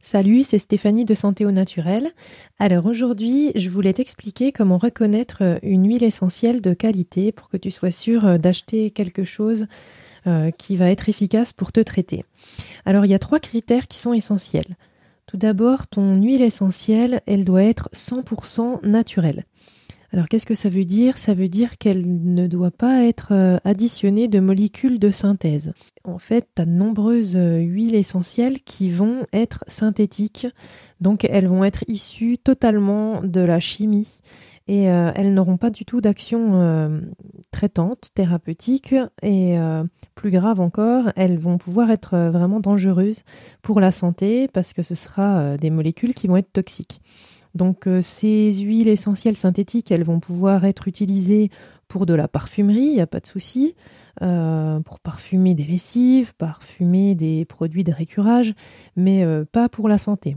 Salut, c'est Stéphanie de Santé au Naturel. Alors aujourd'hui, je voulais t'expliquer comment reconnaître euh, une huile essentielle de qualité pour que tu sois sûr euh, d'acheter quelque chose euh, qui va être efficace pour te traiter. Alors il y a trois critères qui sont essentiels. Tout d'abord, ton huile essentielle, elle doit être 100% naturelle. Alors qu'est-ce que ça veut dire? Ça veut dire qu'elle ne doit pas être euh, additionnée de molécules de synthèse. En fait, tu as de nombreuses euh, huiles essentielles qui vont être synthétiques, donc elles vont être issues totalement de la chimie et euh, elles n'auront pas du tout d'action traitante, thérapeutique et plus grave encore, elles vont pouvoir être vraiment dangereuses pour la santé parce que ce sera des molécules qui vont être toxiques. Donc euh, ces huiles essentielles synthétiques, elles vont pouvoir être utilisées pour de la parfumerie, il n'y a pas de souci, euh, pour parfumer des lessives, parfumer des produits de récurage, mais euh, pas pour la santé.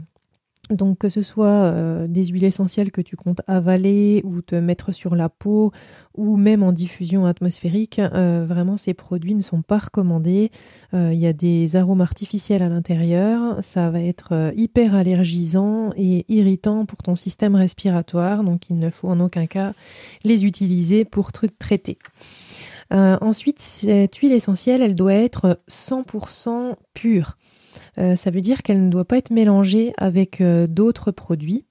Donc que ce soit euh, des huiles essentielles que tu comptes avaler ou te mettre sur la peau ou même en diffusion atmosphérique, euh, vraiment ces produits ne sont pas recommandés. Euh, il y a des arômes artificiels à l'intérieur, ça va être hyper allergisant et irritant pour ton système respiratoire, donc il ne faut en aucun cas les utiliser pour trucs traités. ensuite, cette huile essentielle, elle doit être 100% pure. Euh, ça veut dire qu'elle ne doit pas être mélangée avec euh, d'autres produits.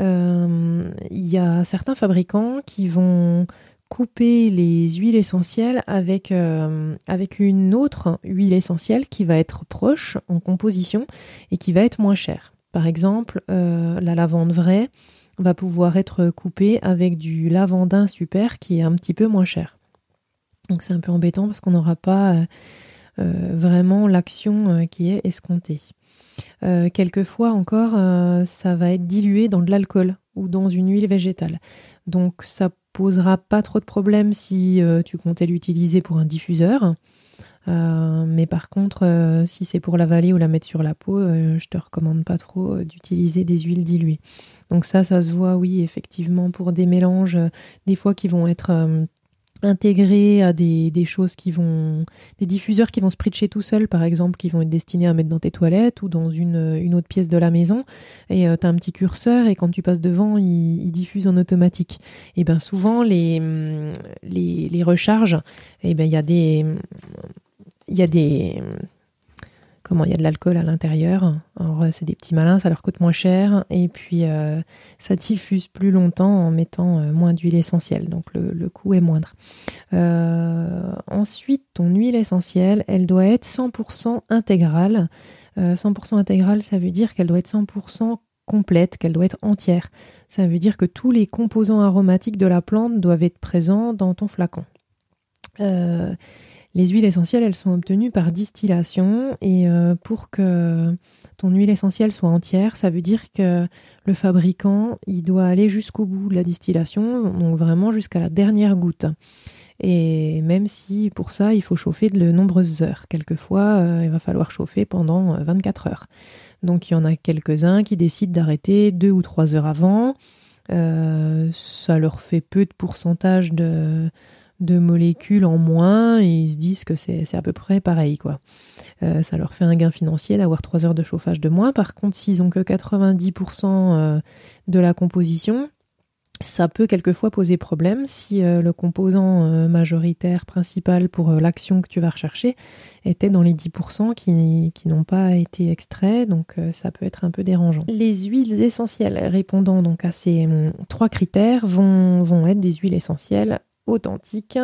Euh, il y a certains fabricants qui vont couper les huiles essentielles avec, une autre huile essentielle qui va être proche en composition et qui va être moins chère. Par exemple, la lavande vraie va pouvoir être coupée avec du lavandin super qui est un petit peu moins cher. Donc c'est un peu embêtant parce qu'on n'aura pas vraiment l'action euh, qui est escomptée. Euh, quelquefois encore, ça va être dilué dans de l'alcool ou dans une huile végétale. Donc ça posera pas trop de problèmes si tu comptais l'utiliser pour un diffuseur. mais par contre, si c'est pour l'avaler ou la mettre sur la peau, je te recommande pas trop d'utiliser des huiles diluées. Donc ça, ça se voit, oui, effectivement, pour des mélanges, des fois qui vont être intégrés à des, choses qui vont. des diffuseurs qui vont se pritcher tout seuls, par exemple, qui vont être destinés à mettre dans tes toilettes ou dans une, autre pièce de la maison. Et euh, tu as un petit curseur et quand tu passes devant, il, diffuse en automatique. Et bien souvent, les, les, les recharges, ben il y a des. Il y a des comment il y a de l'alcool à l'intérieur. Alors euh, c'est des petits malins, ça leur coûte moins cher et puis euh, ça diffuse plus longtemps en mettant euh, moins d'huile essentielle, donc le, coût est moindre. ensuite, ton huile essentielle, elle doit être 100% intégrale. 100% intégrale, ça veut dire qu'elle doit être 100% complète, qu'elle doit être entière. Ça veut dire que tous les composants aromatiques de la plante doivent être présents dans ton flacon. Les huiles essentielles, elles sont obtenues par distillation et euh, pour que ton huile essentielle soit entière, ça veut dire que le fabricant, il doit aller jusqu'au bout de la distillation, donc vraiment jusqu'à la dernière goutte. Et même si pour ça, il faut chauffer de nombreuses heures. Quelquefois, euh, il va falloir chauffer pendant 24 euh, heures. Donc il y en a quelques-uns qui décident d'arrêter deux ou trois heures avant. ça leur fait peu de pourcentage de, de molécules en moins et ils se disent que c'est à peu près pareil. quoi. Euh, ça leur fait un gain financier d'avoir 3 heures de chauffage de moins. Par contre, s'ils ont que 90% euh, de la composition, ça peut quelquefois poser problème si euh, le composant majoritaire principal pour l'action que tu vas rechercher était dans les 10% qui, qui n'ont pas été extraits, donc ça peut être un peu dérangeant. Les huiles essentielles répondant donc à ces hum, trois critères vont, vont être des huiles essentielles authentiques.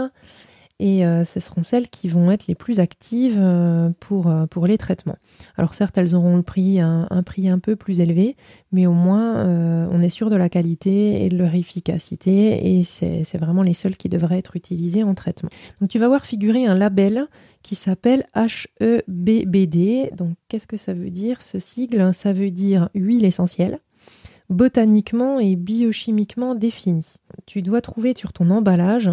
Et euh, ce seront celles qui vont être les plus actives euh, pour, euh, pour les traitements. Alors certes, elles auront le prix, un, prix un peu plus élevé, mais au moins on est sûr de la qualité et de leur efficacité, et c'est vraiment les seules qui devraient être utilisées en traitement. Donc tu vas voir figurer un label qui s'appelle HEBBD. Donc qu'est-ce que ça veut dire ce sigle? Ça veut dire huile essentielle botaniquement et biochimiquement définie. Tu dois trouver sur ton emballage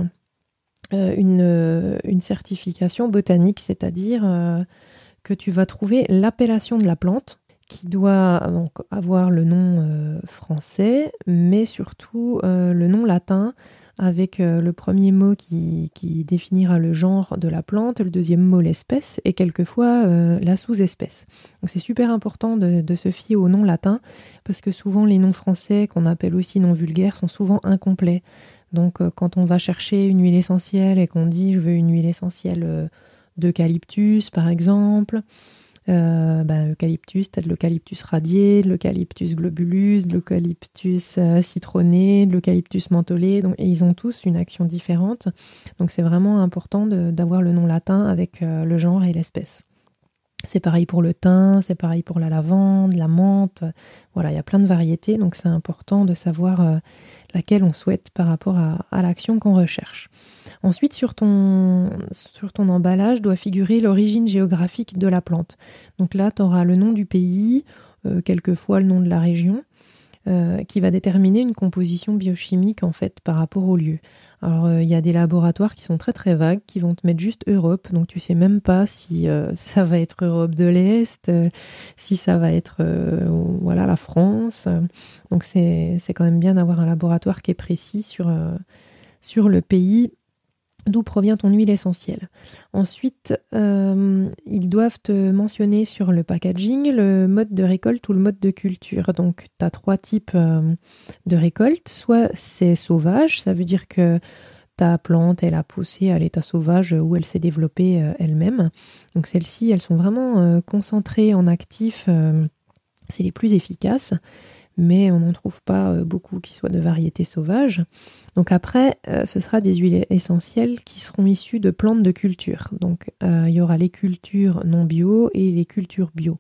euh, euh, une, certification botanique, c'est-à-dire euh, que tu vas trouver l'appellation de la plante qui doit avoir le nom français, mais surtout le nom latin avec le premier mot qui, définira le genre de la plante, le deuxième mot l'espèce et quelquefois la sous-espèce. c'est super important de, se fier aux noms latins parce que souvent les noms français qu'on appelle aussi noms vulgaires sont souvent incomplets. Donc quand on va chercher une huile essentielle et qu'on dit je veux une huile essentielle d'eucalyptus par exemple, euh, bah, l'eucalyptus, tu as de l'eucalyptus radié, de l'eucalyptus globulus, de l'eucalyptus euh, citronné, de l'eucalyptus mentholé. Donc, et ils ont tous une action différente. Donc c'est vraiment important d'avoir le nom latin avec euh, le genre et l'espèce. C'est pareil pour le thym, c'est pareil pour la lavande, la menthe. Voilà, il y a plein de variétés, donc c'est important de savoir euh, laquelle on souhaite par rapport à, l'action qu'on recherche. Ensuite, sur ton, sur ton emballage doit figurer l'origine géographique de la plante. Donc là, tu auras le nom du pays, euh, quelquefois le nom de la région. Euh, qui va déterminer une composition biochimique en fait par rapport au lieu. Alors euh, il y a des laboratoires qui sont très très vagues, qui vont te mettre juste Europe, donc tu sais même pas si euh, ça va être Europe de l'Est, si ça va être voilà la France. Donc c'est quand même bien d'avoir un laboratoire qui est précis sur, sur le pays d'où provient ton huile essentielle. Ensuite, euh, ils doivent te mentionner sur le packaging le mode de récolte ou le mode de culture. Donc, tu as trois types euh, de récolte. Soit c'est sauvage, ça veut dire que ta plante, elle a poussé à l'état sauvage où elle s'est développée euh, elle-même. Donc, celles-ci, elles sont vraiment concentrées en actifs. c'est les plus efficaces mais on n'en trouve pas euh, beaucoup qui soient de variétés sauvages. Donc après, euh, ce sera des huiles essentielles qui seront issues de plantes de culture. Donc euh, il y aura les cultures non bio et les cultures bio.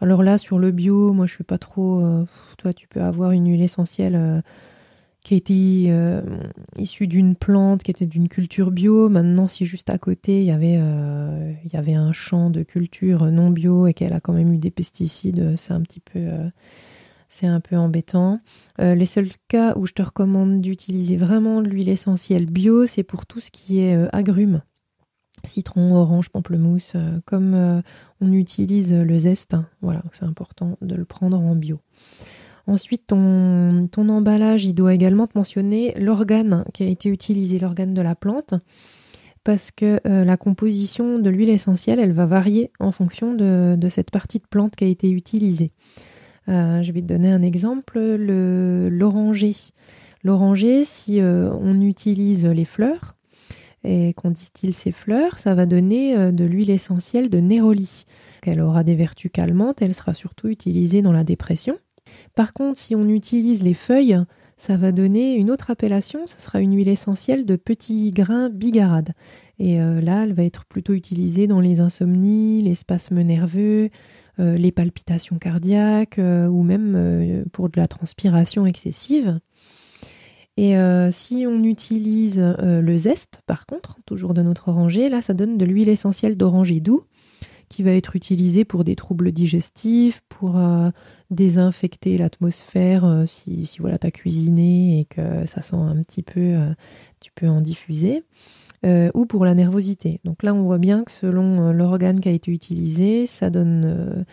Alors là, sur le bio, moi je suis pas trop. toi, tu peux avoir une huile essentielle qui a été issue d'une plante, qui était d'une culture bio. Maintenant, si juste à côté, il y avait un champ de culture non bio et qu'elle a quand même eu des pesticides, c'est un petit peu c'est un peu embêtant. Euh, les seuls cas où je te recommande d'utiliser vraiment de l'huile essentielle bio, c'est pour tout ce qui est euh, agrumes. Citron, orange, pamplemousse, euh, comme on utilise le zeste. Hein. voilà, c'est important de le prendre en bio. Ensuite, ton, emballage, il doit également te mentionner l'organe qui a été utilisé, l'organe de la plante, parce que la composition de l'huile essentielle, elle va varier en fonction de, cette partie de plante qui a été utilisée. Euh, je vais te donner un exemple, l'oranger. L'oranger, si euh, on utilise les fleurs et qu'on distille ces fleurs, ça va donner euh, de l'huile essentielle de néroli. Elle aura des vertus calmantes, elle sera surtout utilisée dans la dépression. Par contre, si on utilise les feuilles, ça va donner une autre appellation, ce sera une huile essentielle de petits grains bigarades. Et là, elle va être plutôt utilisée dans les insomnies, les spasmes nerveux, les palpitations cardiaques euh, ou même euh, pour de la transpiration excessive. Et si on utilise le zeste, par contre, toujours de notre oranger, là, ça donne de l'huile essentielle d'oranger doux qui va être utilisée pour des troubles digestifs, pour désinfecter l'atmosphère si, si, voilà, tu as cuisiné et que ça sent un petit peu, tu peux en diffuser. Euh, ou pour la nervosité. Donc là, on voit bien que selon euh, l'organe qui a été utilisé, ça donne euh,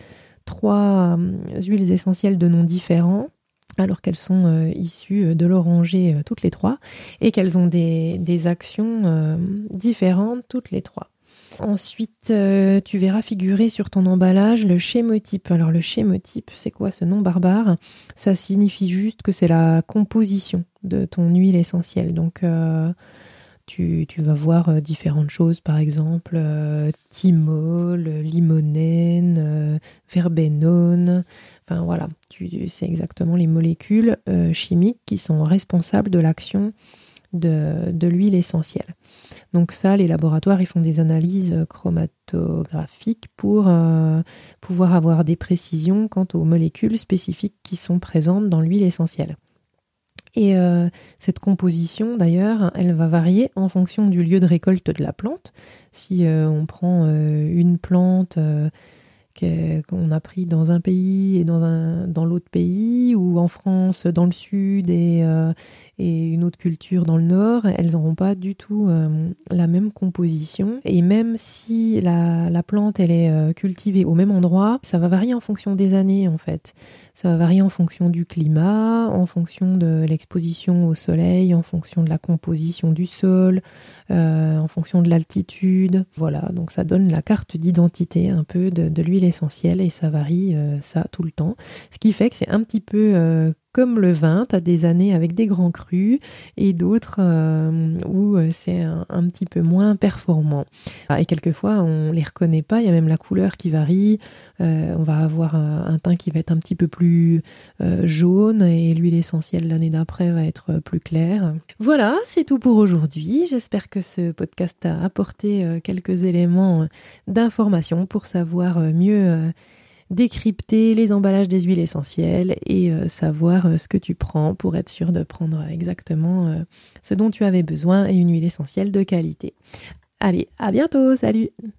trois huiles essentielles de noms différents, alors qu'elles sont issues de l'oranger toutes les trois, et qu'elles ont des, des actions différentes toutes les trois. Ensuite, tu verras figurer sur ton emballage le schémotype. Alors le schémotype, c'est quoi ce nom barbare? Ça signifie juste que c'est la composition de ton huile essentielle. Donc tu, vas voir euh, différentes choses, par exemple euh, thymol, limonène, euh, verbénone. Enfin voilà, c'est exactement les molécules chimiques qui sont responsables de l'action de, l'huile essentielle. Donc ça, les laboratoires, ils font des analyses chromatographiques pour pouvoir avoir des précisions quant aux molécules spécifiques qui sont présentes dans l'huile essentielle. Et euh, cette composition, d'ailleurs, elle va varier en fonction du lieu de récolte de la plante. Si euh, on prend euh, une plante qu'on a pris dans un pays et dans, dans l'autre pays, ou en France, dans le sud et, et une autre culture dans le nord, elles n'auront pas du tout la même composition. Et même si la, la plante elle est cultivée au même endroit, ça va varier en fonction des années en fait. Ça va varier en fonction du climat, en fonction de l'exposition au soleil, en fonction de la composition du sol, euh, en fonction de l'altitude. Voilà, donc ça donne la carte d'identité un peu de, l'huile essentielle et ça varie euh, ça tout le temps. Ce qui fait que c'est un petit peu euh, comme le vin, tu as des années avec des grands crus et d'autres euh, où euh, c'est un, petit peu moins performant. Ah, et quelquefois, on ne les reconnaît pas, il y a même la couleur qui varie. Euh, on va avoir un, teint qui va être un petit peu plus jaune et l'huile essentielle l'année d'après va être plus claire. Voilà, c'est tout pour aujourd'hui. J'espère que ce podcast a apporté quelques éléments d'information pour savoir mieux décrypter les emballages des huiles essentielles et euh, savoir euh, ce que tu prends pour être sûr de prendre exactement euh, ce dont tu avais besoin et une huile essentielle de qualité. Allez, à bientôt, salut